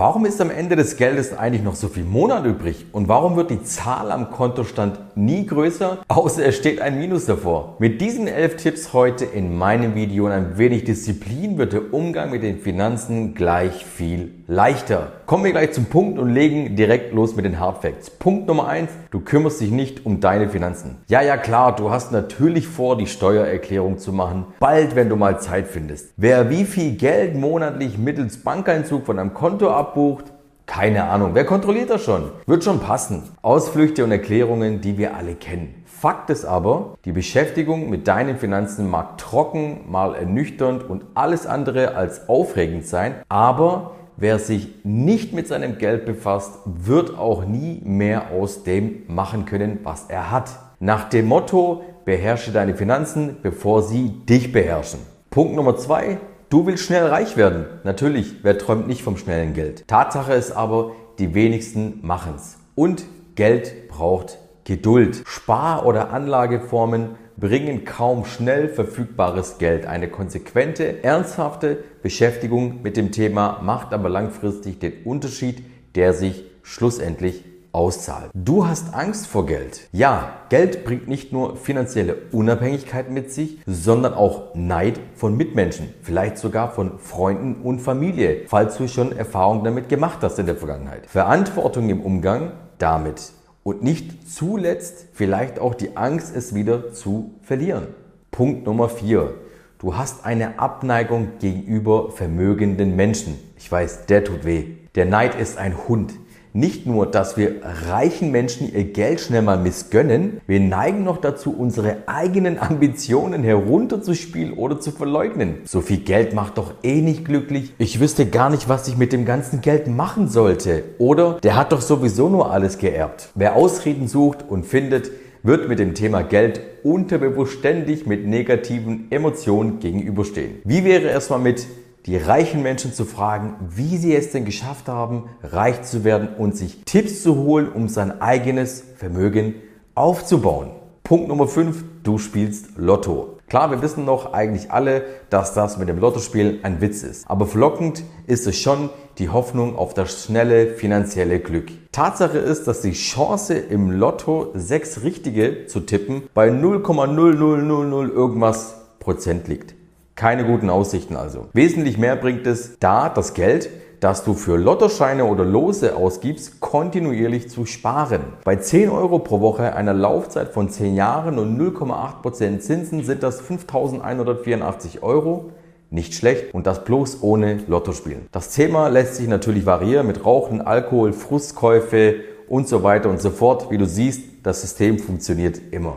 Warum ist am Ende des Geldes eigentlich noch so viel Monat übrig? Und warum wird die Zahl am Kontostand nie größer, außer es steht ein Minus davor? Mit diesen elf Tipps heute in meinem Video und ein wenig Disziplin wird der Umgang mit den Finanzen gleich viel leichter. Kommen wir gleich zum Punkt und legen direkt los mit den Hard Facts. Punkt Nummer eins: Du kümmerst dich nicht um deine Finanzen. Ja, ja klar, du hast natürlich vor, die Steuererklärung zu machen. Bald, wenn du mal Zeit findest. Wer wie viel Geld monatlich mittels Bankeinzug von einem Konto abbucht, keine Ahnung. Wer kontrolliert das schon? Wird schon passen. Ausflüchte und Erklärungen, die wir alle kennen. Fakt ist aber, die Beschäftigung mit deinen Finanzen mag trocken, mal ernüchternd und alles andere als aufregend sein, aber Wer sich nicht mit seinem Geld befasst, wird auch nie mehr aus dem machen können, was er hat. Nach dem Motto, beherrsche deine Finanzen, bevor sie dich beherrschen. Punkt Nummer zwei, du willst schnell reich werden. Natürlich, wer träumt nicht vom schnellen Geld? Tatsache ist aber, die wenigsten machen's. Und Geld braucht Geduld. Spar- oder Anlageformen bringen kaum schnell verfügbares Geld. Eine konsequente, ernsthafte Beschäftigung mit dem Thema macht aber langfristig den Unterschied, der sich schlussendlich auszahlt. Du hast Angst vor Geld. Ja, Geld bringt nicht nur finanzielle Unabhängigkeit mit sich, sondern auch Neid von Mitmenschen, vielleicht sogar von Freunden und Familie, falls du schon Erfahrungen damit gemacht hast in der Vergangenheit. Verantwortung im Umgang damit und nicht zuletzt vielleicht auch die Angst, es wieder zu verlieren. Punkt Nummer 4. Du hast eine Abneigung gegenüber vermögenden Menschen. Ich weiß, der tut weh. Der Neid ist ein Hund. Nicht nur, dass wir reichen Menschen ihr Geld schnell mal missgönnen, wir neigen noch dazu, unsere eigenen Ambitionen herunterzuspielen oder zu verleugnen. So viel Geld macht doch eh nicht glücklich. Ich wüsste gar nicht, was ich mit dem ganzen Geld machen sollte. Oder der hat doch sowieso nur alles geerbt. Wer Ausreden sucht und findet, wird mit dem Thema Geld unterbewusst ständig mit negativen Emotionen gegenüberstehen. Wie wäre es mal mit die reichen Menschen zu fragen, wie sie es denn geschafft haben, reich zu werden und sich Tipps zu holen, um sein eigenes Vermögen aufzubauen. Punkt Nummer 5, du spielst Lotto. Klar, wir wissen doch eigentlich alle, dass das mit dem Lottospiel ein Witz ist. Aber verlockend ist es schon die Hoffnung auf das schnelle finanzielle Glück. Tatsache ist, dass die Chance im Lotto sechs Richtige zu tippen bei 0,0000 irgendwas Prozent liegt. Keine guten Aussichten also. Wesentlich mehr bringt es da, das Geld, das du für Lottoscheine oder Lose ausgibst, kontinuierlich zu sparen. Bei 10 Euro pro Woche, einer Laufzeit von 10 Jahren und 0,8% Zinsen sind das 5.184 Euro. Nicht schlecht und das bloß ohne Lottospielen. Das Thema lässt sich natürlich variieren mit Rauchen, Alkohol, Frustkäufe und so weiter und so fort. Wie du siehst, das System funktioniert immer.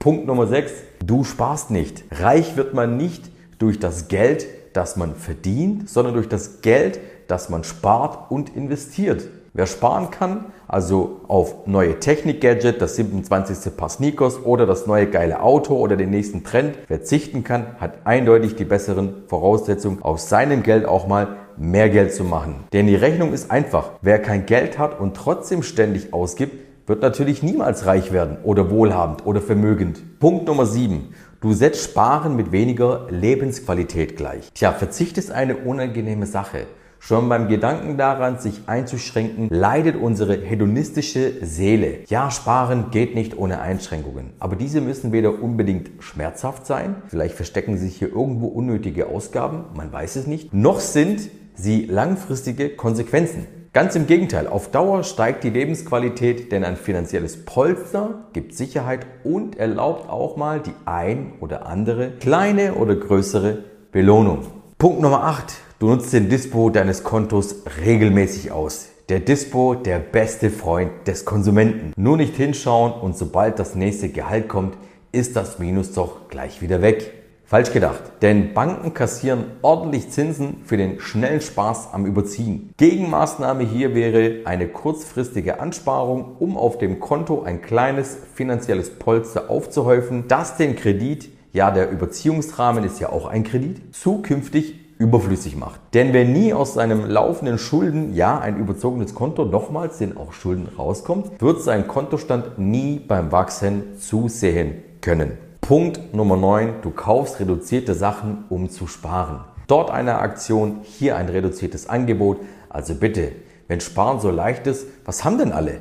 Punkt Nummer 6. Du sparst nicht. Reich wird man nicht, durch das Geld, das man verdient, sondern durch das Geld, das man spart und investiert. Wer sparen kann, also auf neue Technik-Gadget, das 27. Paar Sneakers oder das neue geile Auto oder den nächsten Trend verzichten kann, hat eindeutig die besseren Voraussetzungen, aus seinem Geld auch mal mehr Geld zu machen. Denn die Rechnung ist einfach. Wer kein Geld hat und trotzdem ständig ausgibt, wird natürlich niemals reich werden oder wohlhabend oder vermögend. Punkt Nummer 7. Du setzt Sparen mit weniger Lebensqualität gleich. Tja, Verzicht ist eine unangenehme Sache. Schon beim Gedanken daran, sich einzuschränken, leidet unsere hedonistische Seele. Ja, sparen geht nicht ohne Einschränkungen. Aber diese müssen weder unbedingt schmerzhaft sein, vielleicht verstecken sich hier irgendwo unnötige Ausgaben, man weiß es nicht, noch sind sie langfristige Konsequenzen. Ganz im Gegenteil, auf Dauer steigt die Lebensqualität, denn ein finanzielles Polster gibt Sicherheit und erlaubt auch mal die ein oder andere kleine oder größere Belohnung. Punkt Nummer 8. Du nutzt den Dispo deines Kontos regelmäßig aus. Der Dispo, der beste Freund des Konsumenten. Nur nicht hinschauen und sobald das nächste Gehalt kommt, ist das Minus doch gleich wieder weg. Falsch gedacht, denn Banken kassieren ordentlich Zinsen für den schnellen Spaß am Überziehen. Gegenmaßnahme hier wäre eine kurzfristige Ansparung, um auf dem Konto ein kleines finanzielles Polster aufzuhäufen, das den Kredit, ja der Überziehungsrahmen ist ja auch ein Kredit, zukünftig überflüssig macht. Denn wer nie aus seinem laufenden Schulden, ja ein überzogenes Konto, nochmals den auch Schulden rauskommt, wird sein Kontostand nie beim Wachsen zusehen können. Punkt Nummer 9. Du kaufst reduzierte Sachen, um zu sparen. Dort eine Aktion, hier ein reduziertes Angebot. Also bitte, wenn Sparen so leicht ist, was haben denn alle?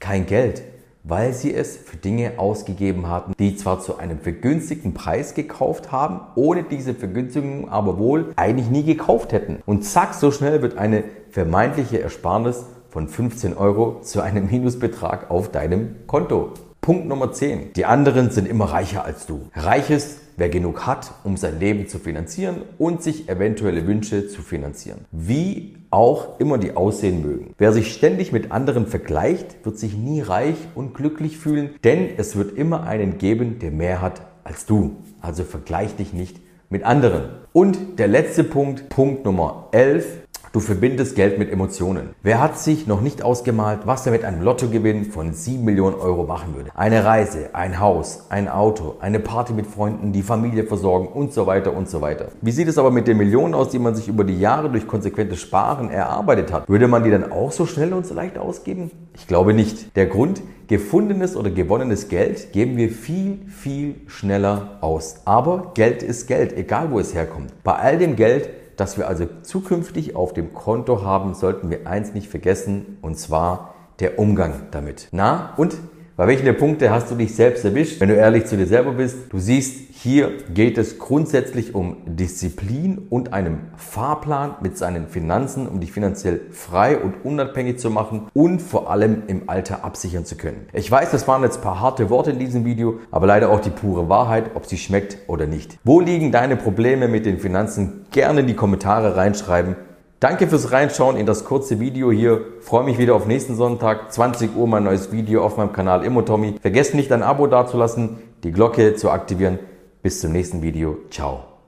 Kein Geld, weil sie es für Dinge ausgegeben hatten, die zwar zu einem vergünstigten Preis gekauft haben, ohne diese Vergünstigung aber wohl eigentlich nie gekauft hätten. Und zack, so schnell wird eine vermeintliche Ersparnis von 15 Euro zu einem Minusbetrag auf deinem Konto. Punkt Nummer 10. Die anderen sind immer reicher als du. Reich ist, wer genug hat, um sein Leben zu finanzieren und sich eventuelle Wünsche zu finanzieren. Wie auch immer die aussehen mögen. Wer sich ständig mit anderen vergleicht, wird sich nie reich und glücklich fühlen, denn es wird immer einen geben, der mehr hat als du. Also vergleich dich nicht mit anderen. Und der letzte Punkt, Punkt Nummer 11, Du verbindest Geld mit Emotionen. Wer hat sich noch nicht ausgemalt, was er mit einem Lottogewinn von 7 Millionen Euro machen würde? Eine Reise, ein Haus, ein Auto, eine Party mit Freunden, die Familie versorgen und so weiter und so weiter. Wie sieht es aber mit den Millionen aus, die man sich über die Jahre durch konsequentes Sparen erarbeitet hat? Würde man die dann auch so schnell und so leicht ausgeben? Ich glaube nicht. Der Grund, gefundenes oder gewonnenes Geld geben wir viel, viel schneller aus. Aber Geld ist Geld, egal wo es herkommt. Bei all dem Geld dass wir also zukünftig auf dem Konto haben, sollten wir eins nicht vergessen, und zwar der Umgang damit. Na, und bei welchen der Punkte hast du dich selbst erwischt? Wenn du ehrlich zu dir selber bist, du siehst, hier geht es grundsätzlich um Disziplin und einem Fahrplan mit seinen Finanzen, um dich finanziell frei und unabhängig zu machen und vor allem im Alter absichern zu können. Ich weiß, das waren jetzt ein paar harte Worte in diesem Video, aber leider auch die pure Wahrheit, ob sie schmeckt oder nicht. Wo liegen deine Probleme mit den Finanzen? Gerne in die Kommentare reinschreiben. Danke fürs Reinschauen in das kurze Video hier. Freue mich wieder auf nächsten Sonntag, 20 Uhr mein neues Video auf meinem Kanal Immotommy. Vergesst nicht ein Abo dazulassen, die Glocke zu aktivieren. Bis zum nächsten Video. Ciao.